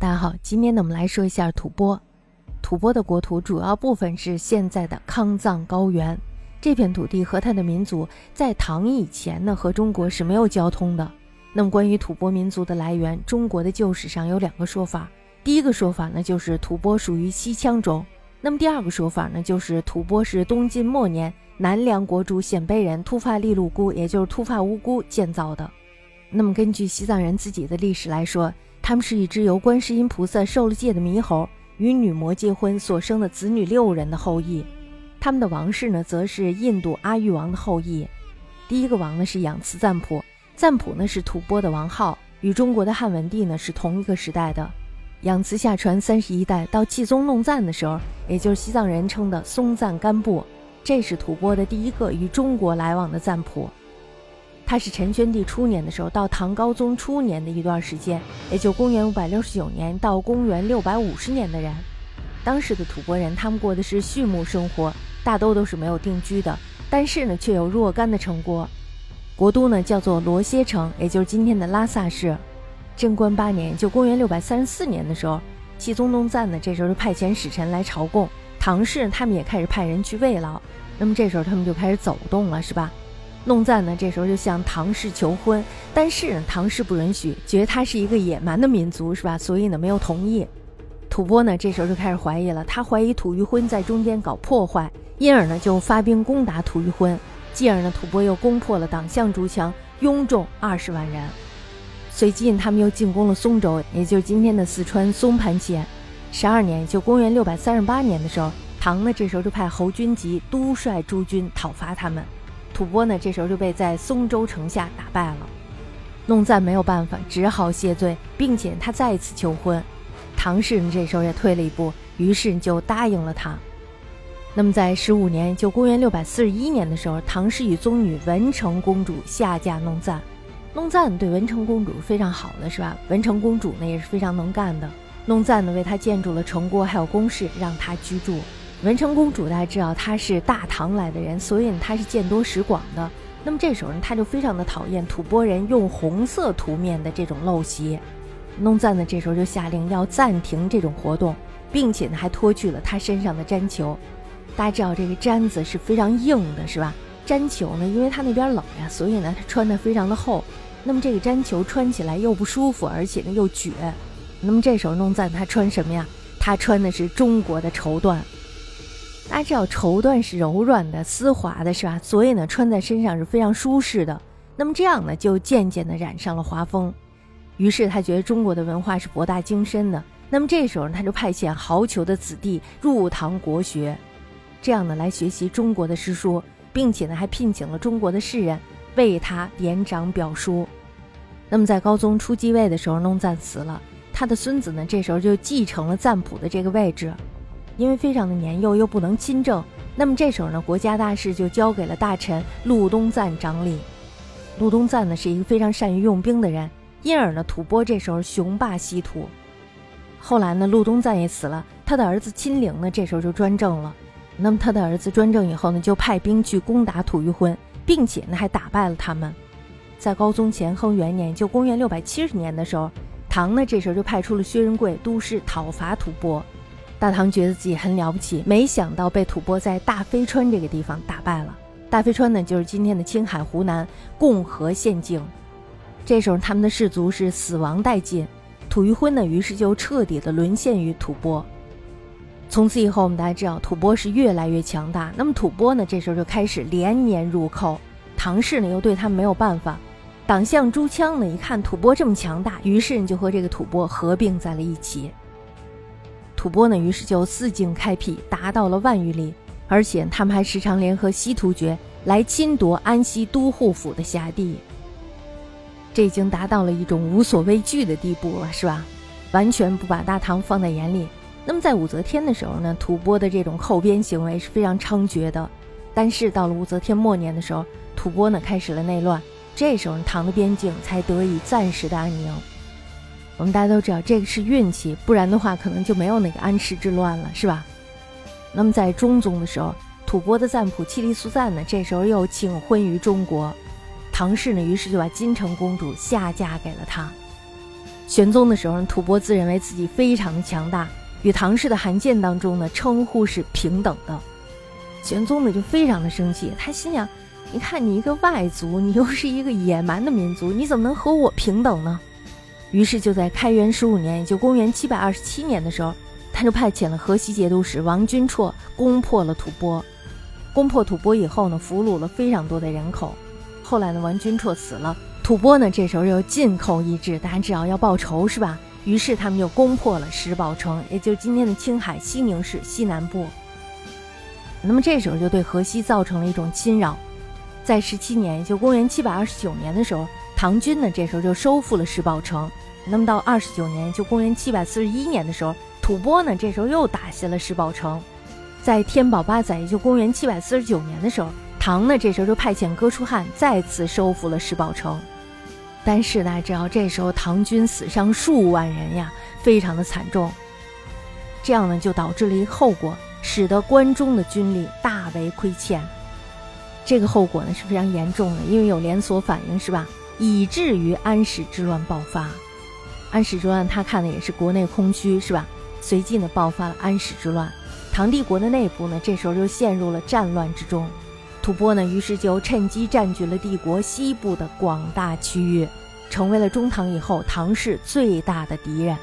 大家好，今天呢，我们来说一下吐蕃。吐蕃的国土主要部分是现在的康藏高原。这片土地和它的民族在唐以前呢，和中国是没有交通的。那么，关于吐蕃民族的来源，中国的旧史上有两个说法。第一个说法呢，就是吐蕃属于西羌州；那么第二个说法呢，就是吐蕃是东晋末年南凉国主鲜卑人突发利禄孤，也就是突发乌孤建造的。那么，根据西藏人自己的历史来说，他们是一只由观世音菩萨受了戒的猕猴与女魔结婚所生的子女六人的后裔，他们的王室呢，则是印度阿育王的后裔。第一个王呢是养慈赞普，赞普呢是吐蕃的王号，与中国的汉文帝呢是同一个时代的。养慈下传三十一代到契宗弄赞的时候，也就是西藏人称的松赞干布，这是吐蕃的第一个与中国来往的赞普。他是陈宣帝初年的时候到唐高宗初年的一段时间，也就公元五百六十九年到公元六百五十年的人。当时的吐蕃人，他们过的是畜牧生活，大都都是没有定居的，但是呢，却有若干的城郭。国都呢叫做罗歇城，也就是今天的拉萨市。贞观八年，就公元六百三十四年的时候，契宗东赞呢，这时候就派遣使臣来朝贡，唐氏他们也开始派人去慰劳。那么这时候他们就开始走动了，是吧？弄赞呢，这时候就向唐氏求婚，但是，唐氏不允许，觉得他是一个野蛮的民族，是吧？所以呢，没有同意。吐蕃呢，这时候就开始怀疑了，他怀疑吐谷浑在中间搞破坏，因而呢，就发兵攻打吐谷浑。继而呢，吐蕃又攻破了党项诸羌，拥众二十万人。随即他们又进攻了松州，也就是今天的四川松盘县。十二年，就公元六百三十八年的时候，唐呢，这时候就派侯君集督率诸军讨伐他们。吐蕃呢，这时候就被在松州城下打败了。弄赞没有办法，只好谢罪，并且他再一次求婚。唐氏呢，这时候也退了一步，于是就答应了他。那么在十五年，就公元六百四十一年的时候，唐氏与宗女文成公主下嫁弄赞。弄赞对文成公主非常好的，是吧？文成公主呢也是非常能干的。弄赞呢为她建筑了城郭，还有宫室，让她居住。文成公主，大家知道她是大唐来的人，所以呢她是见多识广的。那么这时候呢，她就非常的讨厌吐蕃人用红色涂面的这种陋习。弄赞呢这时候就下令要暂停这种活动，并且呢还脱去了他身上的毡裘。大家知道这个毡子是非常硬的，是吧？毡裘呢，因为它那边冷呀，所以呢它穿的非常的厚。那么这个毡裘穿起来又不舒服，而且呢又撅。那么这时候弄赞他穿什么呀？他穿的是中国的绸缎。大家知道绸缎是柔软的、丝滑的，是吧？所以呢，穿在身上是非常舒适的。那么这样呢，就渐渐的染上了华风。于是他觉得中国的文化是博大精深的。那么这时候他就派遣豪酋的子弟入唐国学，这样呢来学习中国的诗书，并且呢还聘请了中国的士人为他点掌表书。那么在高宗初继位的时候，弄赞死了，他的孙子呢这时候就继承了赞普的这个位置。因为非常的年幼，又不能亲政，那么这时候呢，国家大事就交给了大臣禄东赞掌理。禄东赞呢是一个非常善于用兵的人，因而呢，吐蕃这时候雄霸西土。后来呢，禄东赞也死了，他的儿子亲陵呢这时候就专政了。那么他的儿子专政以后呢，就派兵去攻打吐谷浑，并且呢还打败了他们。在高宗乾亨元年，就公元六百七十年的时候，唐呢这时候就派出了薛仁贵督师讨伐吐蕃。大唐觉得自己很了不起，没想到被吐蕃在大飞川这个地方打败了。大飞川呢，就是今天的青海湖南共和县境。这时候，他们的士卒是死亡殆尽，吐谷浑呢，于是就彻底的沦陷于吐蕃。从此以后，我们大家知道，吐蕃是越来越强大。那么，吐蕃呢，这时候就开始连年入寇，唐氏呢，又对他们没有办法。党项朱羌呢，一看吐蕃这么强大，于是就和这个吐蕃合并在了一起。吐蕃呢，于是就四境开辟，达到了万余里，而且他们还时常联合西突厥来侵夺安西都护府的辖地。这已经达到了一种无所畏惧的地步了，是吧？完全不把大唐放在眼里。那么在武则天的时候呢，吐蕃的这种寇边行为是非常猖獗的。但是到了武则天末年的时候，吐蕃呢开始了内乱，这时候唐的边境才得以暂时的安宁。我们大家都知道，这个是运气，不然的话，可能就没有那个安史之乱了，是吧？那么在中宗的时候，吐蕃的赞普契利苏赞呢，这时候又请婚于中国，唐氏呢，于是就把金城公主下嫁给了他。玄宗的时候，吐蕃自认为自己非常的强大，与唐氏的函件当中呢称呼是平等的。玄宗呢就非常的生气，他心想：你看你一个外族，你又是一个野蛮的民族，你怎么能和我平等呢？于是就在开元十五年，也就公元七百二十七年的时候，他就派遣了河西节度使王君绰攻破了吐蕃。攻破吐蕃以后呢，俘虏了非常多的人口。后来呢，王君绰死了，吐蕃呢这时候又进寇一至，大家知道要报仇是吧？于是他们就攻破了石宝城，也就是今天的青海西宁市西南部。那么这时候就对河西造成了一种侵扰。在十七年，就公元七百二十九年的时候，唐军呢这时候就收复了石宝城。那么到二十九年，就公元七百四十一年的时候，吐蕃呢这时候又打下了石宝城。在天宝八载，也就公元七百四十九年的时候，唐呢这时候就派遣哥舒翰再次收复了石宝城。但是大家知道，这时候唐军死伤数万人呀，非常的惨重。这样呢就导致了一个后果，使得关中的军力大为亏欠。这个后果呢是非常严重的，因为有连锁反应，是吧？以至于安史之乱爆发。安史之乱他看的也是国内空虚，是吧？随即呢爆发了安史之乱。唐帝国的内部呢，这时候就陷入了战乱之中。吐蕃呢，于是就趁机占据了帝国西部的广大区域，成为了中唐以后唐氏最大的敌人。